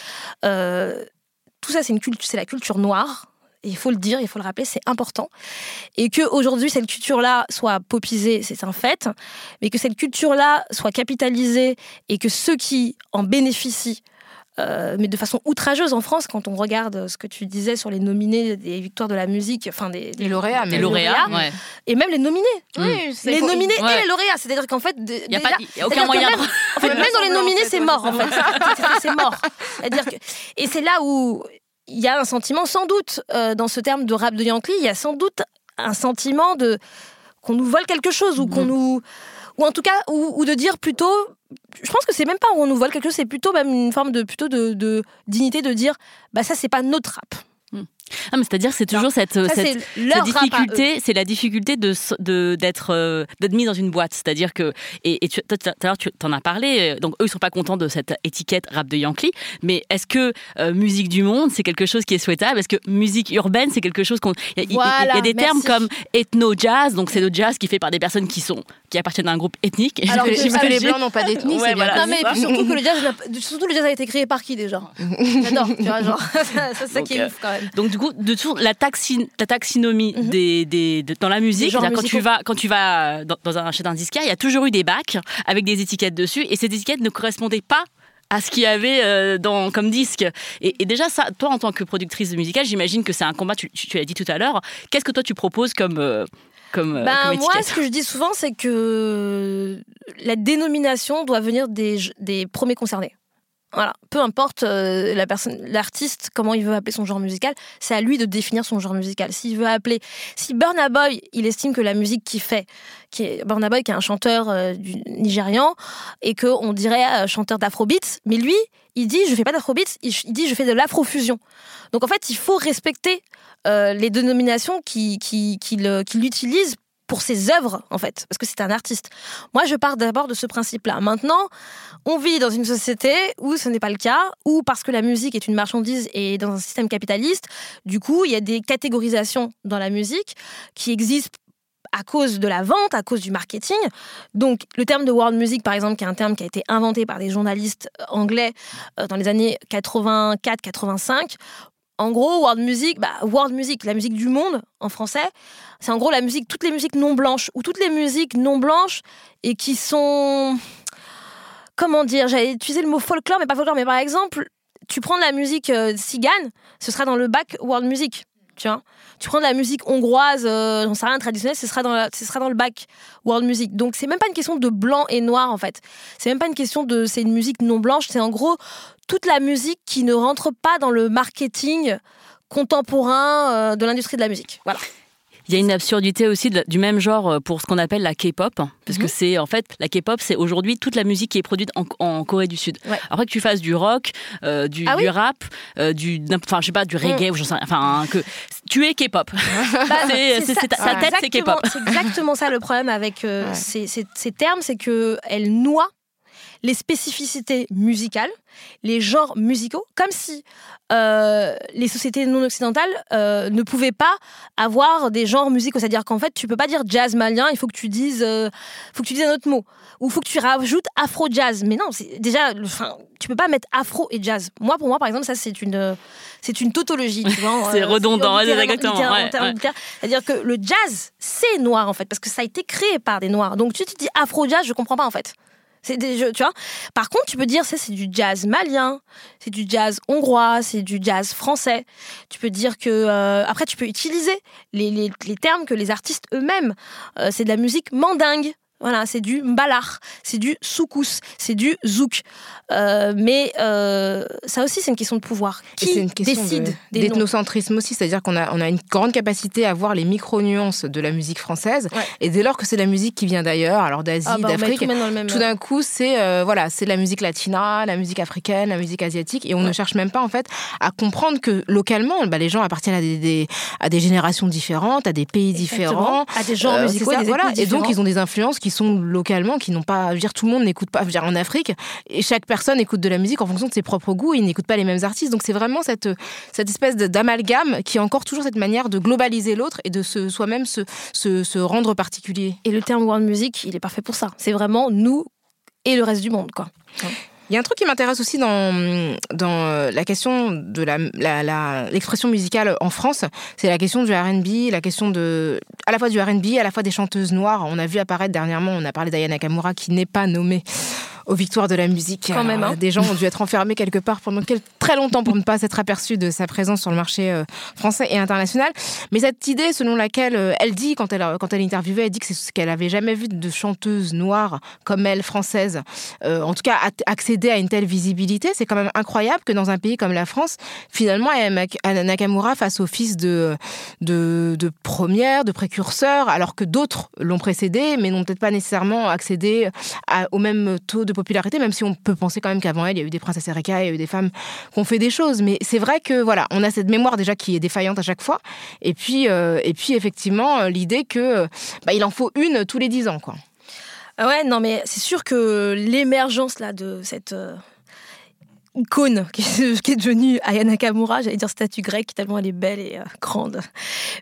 tout ça, c'est une c'est la culture noire il faut le dire, il faut le rappeler, c'est important. Et que aujourd'hui cette culture-là soit popisée, c'est un fait, mais que cette culture-là soit capitalisée et que ceux qui en bénéficient euh, mais de façon outrageuse en France quand on regarde ce que tu disais sur les nominés des victoires de la musique, enfin des, des lauréats, mais lauréats, et même les nominés. Oui, les nominés et les lauréats, c'est-à-dire qu'en fait, il n'y a, a, aucun moyen. Même, en fait, même dans les nominés, c'est mort. En fait, c'est mort. C'est-à-dire que et c'est là où il y a un sentiment sans doute euh, dans ce terme de rap de Yankee, il y a sans doute un sentiment de qu'on nous vole quelque chose ou qu'on mm. nous ou en tout cas ou, de dire plutôt je pense que c'est même pas où on nous vole quelque chose c'est plutôt même une forme de plutôt de, de dignité de dire bah ça c'est pas notre rap ah, c'est-à-dire c'est toujours cette, cette, difficulté, c'est la difficulté de d'être euh, d'être mis dans une boîte. C'est-à-dire que et, tout à l'heure tu en as parlé. Euh, donc eux ils sont pas contents de cette étiquette rap de Yankee. Mais est-ce que euh, musique du monde c'est quelque chose qui est souhaitable? Est-ce que musique urbaine c'est quelque chose qu'on il y, a des termes comme ethno jazz. Donc c'est le jazz qui est fait par des personnes qui sont qui appartiennent à un groupe ethnique. Alors que les blancs n'ont pas d'ethnie. Ouais, non mais surtout que le jazz surtout le jazz a été créé par qui déjà? J'adore. Tu vois genre c'est ça qui est ouf quand même. Donc du coup de tout la, taxinomie mhm. des, dans la musique. Quand tu, vas, quand tu vas dans, un, chez un disquaire, il y a toujours eu des bacs avec des étiquettes dessus et ces étiquettes ne correspondaient pas à ce qu'il y avait euh, dans, comme disque. Et, déjà, ça, toi, en tant que productrice musicale, j'imagine que c'est un combat, tu, l'as dit tout à l'heure. Qu'est-ce que toi, tu proposes comme, euh, comme, euh, ben, Moi, ce que je dis souvent, c'est que la dénomination doit venir des, des premiers concernés. Voilà, peu importe euh, la personne, l'artiste, comment il veut appeler son genre musical, c'est à lui de définir son genre musical. S'il veut appeler, si Burna Boy, il estime que la musique qu'il fait, qui est Burna Boy, qui est un chanteur euh, du nigérian, et que on dirait euh, chanteur d'afrobeat, mais lui, il dit je fais pas d'afrobeat, il, dit je fais de l'afrofusion. Donc en fait, il faut respecter les dénominations qu'il qui, qui, utilise pour ses œuvres, en fait, parce que c'est un artiste. Moi, je pars d'abord de ce principe-là. Maintenant, on vit dans une société où ce n'est pas le cas, où parce que la musique est une marchandise et dans un système capitaliste, du coup, il y a des catégorisations dans la musique qui existent à cause de la vente, à cause du marketing. Donc, le terme de world music, par exemple, qui est un terme qui a été inventé par des journalistes anglais euh, dans les années 84-85, en gros, world music, bah, world music, la musique du monde en français, c'est en gros la musique, toutes les musiques non blanches ou toutes les musiques non blanches et qui sont, comment dire, j'allais utiliser le mot folklore, mais pas folklore, mais par exemple, tu prends de la musique euh, cigane, ce sera dans le bac world music. Tu vois. Tu prends de la musique hongroise, euh, j'en sais rien, traditionnelle, ce sera, dans ce sera dans le bac world music. Donc c'est même pas une question de blanc et noir en fait. C'est même pas une question de c'est une musique non blanche, c'est en gros toute la musique qui ne rentre pas dans le marketing contemporain euh, de l'industrie de la musique. Voilà. Il y a une absurdité aussi de- du même genre euh, pour ce qu'on appelle la K-pop, parce Mhm. que c'est en fait la K-pop, c'est aujourd'hui toute la musique qui est produite en, en Corée du Sud. Ouais. Après que tu fasses du rock, euh, du, Ah oui Mm. du rap, euh, du, enfin je sais pas, du reggae ou j'en sais rien, enfin hein, que tu es K-pop. Bah, C'est- ta- tête, c'est K-pop. C'est exactement ça le problème avec euh, Ouais. ces, ces- ces termes, c'est que elle noie les spécificités musicales, les genres musicaux, comme si euh, les sociétés non occidentales euh, ne pouvaient pas avoir des genres musicaux. C'est-à-dire qu'en fait, tu peux pas dire jazz malien, il faut que tu dises, euh, faut que tu dises un autre mot, ou faut que tu rajoutes afro jazz. Mais non, c'est déjà, enfin, tu peux pas mettre afro et jazz. Moi, pour moi, par exemple, ça c'est une, c'est une tautologie. C'est redondant, littéralement- exactement, ouais, ouais. C'est-à-dire que le jazz, c'est noir en fait, parce que ça a été créé par des noirs. Donc tu te dis afro-jazz, je comprends pas en fait. C'est des, je- tu vois. Par contre, tu peux dire ça, c'est du jazz malien, c'est du jazz hongrois, c'est du jazz français. Tu peux dire que euh, après, tu peux utiliser les, les- les termes que les artistes eux-mêmes. Euh, c'est de la musique mandingue. Voilà, c'est du mbalar, c'est du soukous, c'est du zouk. Euh, mais euh, ça aussi, c'est une question de pouvoir. Qui une question décide de- d'ethnocentrisme aussi, c'est-à-dire qu'on a, on a une grande capacité à voir les micro-nuances de la musique française. Ouais. Et dès lors que c'est la musique qui vient d'ailleurs, alors d'Asie, Ah bah, d'Afrique, tout d'un coup, c'est euh, voilà, c'est la musique latina, la musique africaine, la musique asiatique, et on ne cherche même pas en fait à comprendre que localement, bah, les gens appartiennent à des, des- à des générations différentes, à des pays différents. à des genres Euh, musicaux, des voilà. Et donc, ils ont des influences qui sont localement, qui n'ont pas. Je veux dire, tout le monde n'écoute pas. Je veux dire, en Afrique, et chaque personne écoute de la musique en fonction de ses propres goûts. Ils n'écoutent pas les mêmes artistes. Donc, c'est vraiment cette, cette espèce d'amalgame qui est encore toujours cette manière de globaliser l'autre et de se, soi-même se, se, se rendre particulier. Et le terme world music, il est parfait pour ça. C'est vraiment nous et le reste du monde, quoi. Il y a un truc qui m'intéresse aussi dans, euh, la question de l'expression musicale en France, c'est la question du R&B, la question de à la fois du R&B, à la fois des chanteuses noires. On a vu apparaître dernièrement, on a parlé d'Ayana Nakamura qui n'est pas nommée aux victoires de la musique. Quand même, hein. Des gens ont dû être enfermés quelque part pendant très longtemps pour ne pas s'être aperçus de sa présence sur le marché euh, français et international. Mais cette idée selon laquelle euh, elle dit, quand elle, quand elle est interviewée, elle dit que c'est ce qu'elle avait jamais vu de chanteuse noire comme elle, française, euh, en tout cas accéder à une telle visibilité, c'est quand même incroyable que dans un pays comme la France, finalement, Nakamura fasse office de, de, de première, de précurseur, alors que d'autres l'ont précédée, mais n'ont peut-être pas nécessairement accédé à- au même taux de popularité, même si on peut penser quand même qu'avant elle, il y a eu des princesses Erika, il y a eu des femmes qui ont fait des choses. Mais c'est vrai que voilà, on a cette mémoire déjà qui est défaillante à chaque fois. Et puis, euh, et puis effectivement, euh, l'idée que euh, bah, il en faut une tous les dix ans, quoi. Ah ouais, non, mais c'est sûr que l'émergence là de cette icône qui est, devenue Aya Nakamura, j'allais dire statue grecque tellement elle est belle et euh, grande.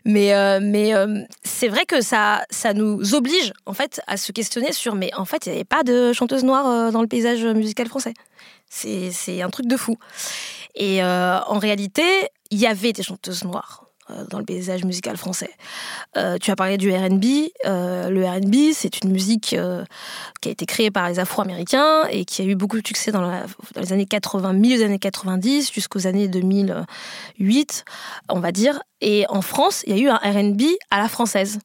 Mais euh, mais euh, c'est vrai que ça ça nous oblige en fait à se questionner sur mais en fait il n'y avait pas de chanteuse noire dans le paysage musical français. C'est un truc de fou. Et en réalité, il y avait des chanteuses noires dans le paysage musical français. Euh, tu as parlé du R&B. Euh, le R&B, c'est une musique euh, qui a été créée par les Afro-Américains et qui a eu beaucoup de succès dans, dans les années 80, milieu des années 90 jusqu'aux années 2008, on va dire. Et en France, il y a eu un R&B à la française.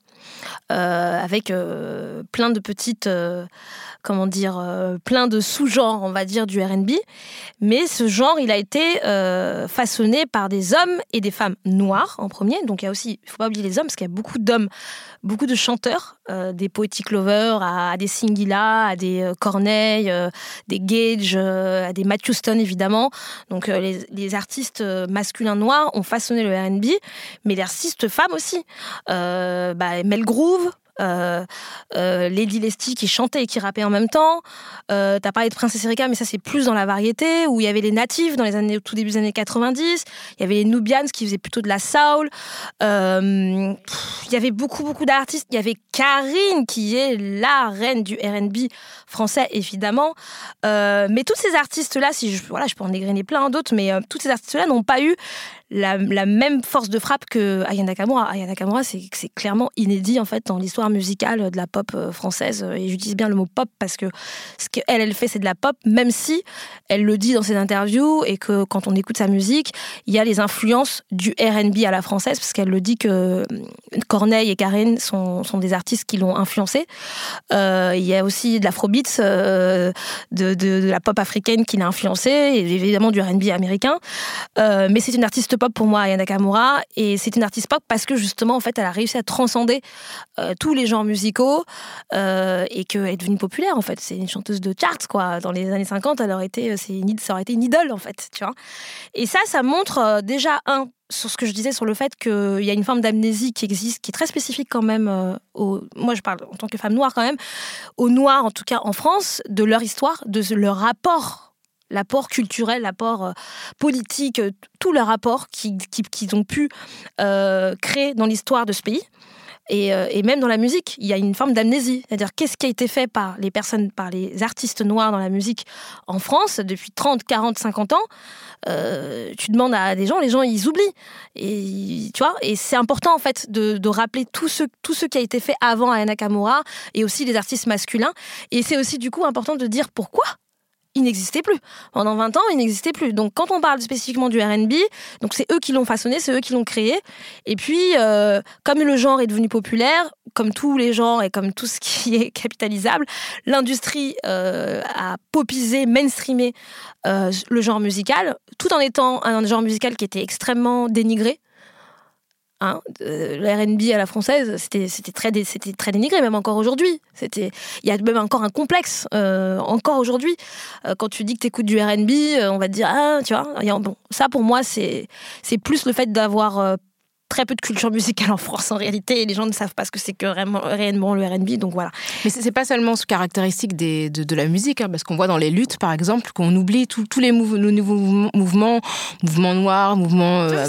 euh, avec euh, plein de petites, euh, comment dire, euh, plein de sous-genres, on va dire, du R&B. Mais ce genre, il a été euh, façonné par des hommes et des femmes noires en premier. Donc il y a aussi, il faut pas oublier les hommes, parce qu'il y a beaucoup d'hommes, beaucoup de chanteurs, euh, des Poetic Lovers, à, des Singila, à des euh, Corneille, des Gage, à des Matt Houston évidemment. Donc les, artistes masculins noirs ont façonné le R&B, mais les artistes femmes aussi. Bah, Mel Groove. Euh, euh, Lady Leslie qui chantait et qui rappait en même temps. Euh, T'as parlé de Princesse Erika, mais ça c'est plus dans la variété, où il y avait les natifs dans les années, tout début des années 90. Il y avait les Nubians qui faisaient plutôt de la soul. Euh, il y avait beaucoup, beaucoup d'artistes. Il y avait Karine qui est la reine du R&B français, évidemment. Euh, mais tous ces artistes-là, si je, voilà, je peux en dégrainer plein d'autres, mais euh, tous ces artistes-là n'ont pas eu la, même force de frappe que Aya Nakamura. Aya Nakamura, c'est clairement inédit en fait dans l'histoire musicale de la pop française. Et j'utilise bien le mot pop parce que ce qu'elle, elle fait, c'est de la pop, même si elle le dit dans ses interviews et que quand on écoute sa musique, il y a les influences du RB à la française, parce qu'elle le dit que Corneille et Karine sont, des artistes qui l'ont influencé. il y a aussi de l'afrobeat, de, de, la pop africaine qui l'a influencé, et évidemment du RB américain. mais c'est une artiste pop pour moi, Ayana Nakamura, et c'est une artiste pop parce que justement, en fait, elle a réussi à transcender euh, tous les genres musicaux euh, et qu'elle est devenue populaire, en fait. C'est une chanteuse de charts, quoi. Dans les années 50, elle aurait été, une, ça aurait été une idole, en fait, tu vois. Et ça, ça montre euh, déjà, un, sur ce que je disais sur le fait qu'il y a une forme d'amnésie qui existe, qui est très spécifique quand même, moi je parle en tant que femme noire quand même, aux Noirs en tout cas en France, de leur histoire, de leur rapport l'apport culturel, l'apport euh, politique, euh, tous les rapports qu'ils ont pu euh, créer dans l'histoire de ce pays. Et, même dans la musique, il y a une forme d'amnésie. C'est-à-dire, qu'est-ce qui a été fait par les personnes, par les artistes noirs dans la musique en France depuis 30, 40, 50 ans? Tu demandes à des gens, les gens, ils oublient. Et, tu vois, et c'est important, en fait, de, rappeler tout ce, tout ce qui a été fait avant Ayana Nakamura et aussi les artistes masculins. Et c'est aussi, du coup, important de dire pourquoi il n'existait plus. Pendant 20 ans, il n'existait plus. Donc quand on parle spécifiquement du RB, donc c'est eux qui l'ont façonné, c'est eux qui l'ont créé. Et puis, euh, comme le genre est devenu populaire, comme tous les genres et comme tout ce qui est capitalisable, l'industrie euh, a popisé, mainstreamé euh, le genre musical, tout en étant un genre musical qui était extrêmement dénigré. Hein, le R&B à la française, c'était très c'était très dénigré même encore aujourd'hui. Il y a même encore un complexe euh, encore aujourd'hui euh, quand tu dis que tu écoutes du R&B, euh, on va te dire ah tu vois. bon, ça pour moi c'est c'est plus le fait d'avoir très peu de culture musicale en France en réalité et les gens ne savent pas ce que c'est que réellement, réellement le R&B donc voilà. Mais c'est pas seulement ce caractéristique des, de, de, la musique hein, parce qu'on voit dans les luttes par exemple qu'on oublie tous les nouveaux mouvements mouvements noirs mouvements euh,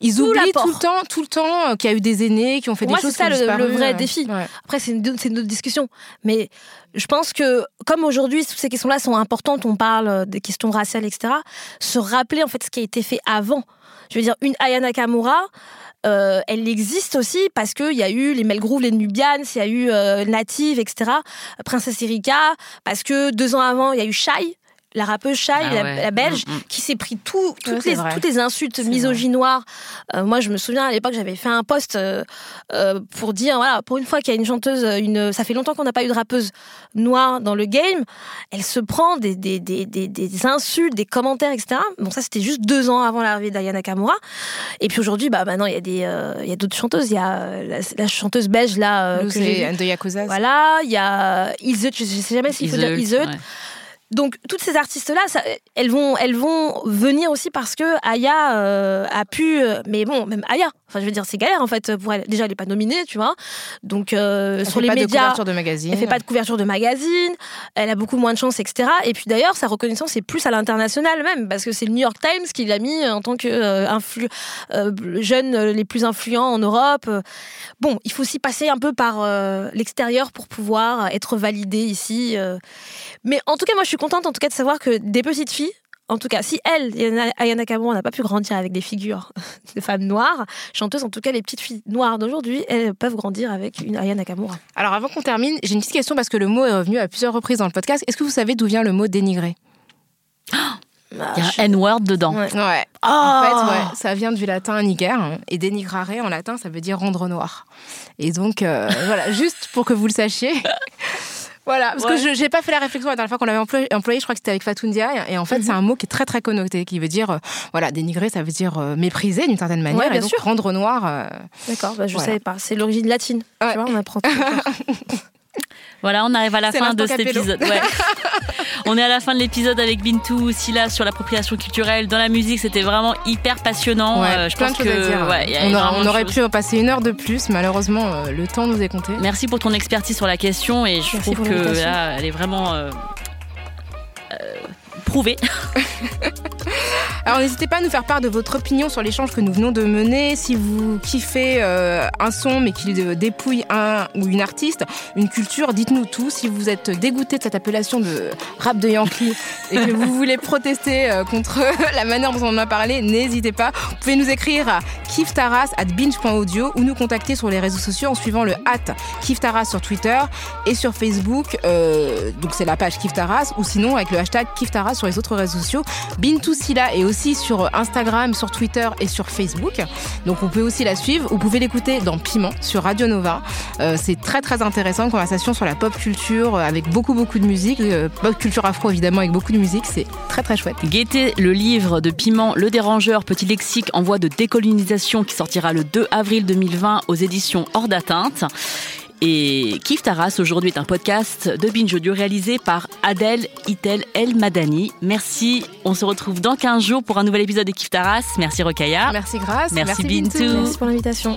ils oublient tout le temps tout le temps euh, qu'il y a eu des aînés qui ont fait des choses c'est ça le, vrai défi. après c'est une, une, autre discussion. Mais je pense que comme aujourd'hui toutes ces questions là sont importantes on parle euh, des questions raciales etc se rappeler en fait ce qui a été fait avant je veux dire, une Aya Nakamura, euh, elle existe aussi parce qu'il y a eu les Melgroove, les Nubians, il y a eu euh, Native, etc. Princesse Erika, parce que deux ans avant, il y a eu Shai, la rappeuse Shai, ah la, belge, mm, mm. qui s'est pris tout, toutes, les, toutes les insultes misogynoires. Euh, moi, je me souviens à l'époque, j'avais fait un post euh, euh, pour dire voilà, pour une fois qu'il y a une chanteuse, une, ça fait longtemps qu'on n'a pas eu de rappeuse noire dans le game, elle se prend des, des, des, des, insultes, des commentaires, etc. Bon, ça, c'était juste deux ans avant l'arrivée d'Ayana Kamura. Et puis aujourd'hui, bah, maintenant, il y a des, il y a d'autres chanteuses. Il y a la, chanteuse belge là. de Yakuza. Voilà, il y a Iseut, je sais jamais s'il faut dire Iseut. Donc toutes ces artistes-là, elles vont, elles vont venir aussi parce que Aya euh, a pu, euh, mais bon, même Aya, enfin je veux dire c'est galère en fait pour elle. Déjà elle n'est pas nominée, tu vois. Donc euh, sur les pas médias, de couverture de magazine. Elle fait pas de couverture de magazine. Elle a beaucoup moins de chance, etc. Et puis d'ailleurs sa reconnaissance est plus à l'international même parce que c'est le New York Times qui l'a mis en tant que jeune les plus influents en Europe. Bon, il faut aussi passer un peu par l'extérieur pour pouvoir être validé ici. Mais en tout cas moi je suis contente en tout cas de savoir que des petites filles, en tout cas, si elle, Ayana Kamura, n'a pas pu grandir avec des figures de femmes noires, chanteuses, en tout cas, les petites filles noires d'aujourd'hui, elles peuvent grandir avec une Ayana Kamura. Alors, avant qu'on termine, j'ai une petite question parce que le mot est revenu à plusieurs reprises dans le podcast. Est-ce que vous savez d'où vient le mot dénigré Il y a un N-word dedans. Ouais. En fait, ouais, ça vient du latin niger hein, et dénigrare en latin, ça veut dire rendre noir. Et donc, euh, voilà, juste pour que vous le sachiez. Voilà, parce que je n'ai pas fait la réflexion la dernière fois qu'on l'avait employé, je crois que c'était avec Fatundia, et en fait, c'est mhm. un mot qui est très très connoté, qui veut dire, euh, voilà, dénigrer, ça veut dire euh, mépriser d'une certaine manière, et donc rendre noir. Euh, D'accord, bah, je ne savais pas, c'est l'origine latine, tu vois, on apprend tout. Voilà, on arrive à la fin de cet épisode. on est à la fin de l'épisode avec Bintou, Silla sur l'appropriation culturelle dans la musique. C'était vraiment hyper passionnant. Euh, je pense que on, aurait pu passer une heure de plus. Malheureusement, euh, le temps nous est compté. Merci pour ton expertise sur la question et je trouve que là, elle est vraiment euh, prouvée. Alors n'hésitez pas à nous faire part de votre opinion sur l'échange que nous venons de mener. Si vous kiffez euh, un son mais qu'il dépouille un ou une artiste, une culture, dites-nous tout. Si vous êtes dégoûté de cette appellation de rap de Yankee et que vous voulez protester euh, contre la manière dont on en a parlé, n'hésitez pas. Vous pouvez nous écrire à kiftaras at binge.audio ou nous contacter sur les réseaux sociaux en suivant le hat kiftaras sur Twitter et sur Facebook. Euh, donc c'est la page kiftaras ou sinon avec le hashtag kiftaras sur les autres réseaux sociaux. Bintou Silla est aussi sur Instagram, sur Twitter et sur Facebook. Donc on peut aussi la suivre. Vous pouvez l'écouter dans Piment sur Radio Nova. Euh, c'est très très intéressant, une conversation sur la pop culture euh, avec beaucoup beaucoup de musique, euh, pop culture afro évidemment avec beaucoup de musique. C'est très très chouette. Guettez le livre de Piment, Le Dérangeur, petit lexique en voie de décolonisation qui sortira le 2 avril 2020 aux éditions Hors d'atteinte. Et Kif Taras aujourd'hui est un podcast de Binge Audio réalisé par Adèle Itel El Madani. Merci. On se retrouve dans 15 jours pour un nouvel épisode de Kif Taras. Merci Rokaya. Merci Grace. Merci, Bintou. Merci pour l'invitation.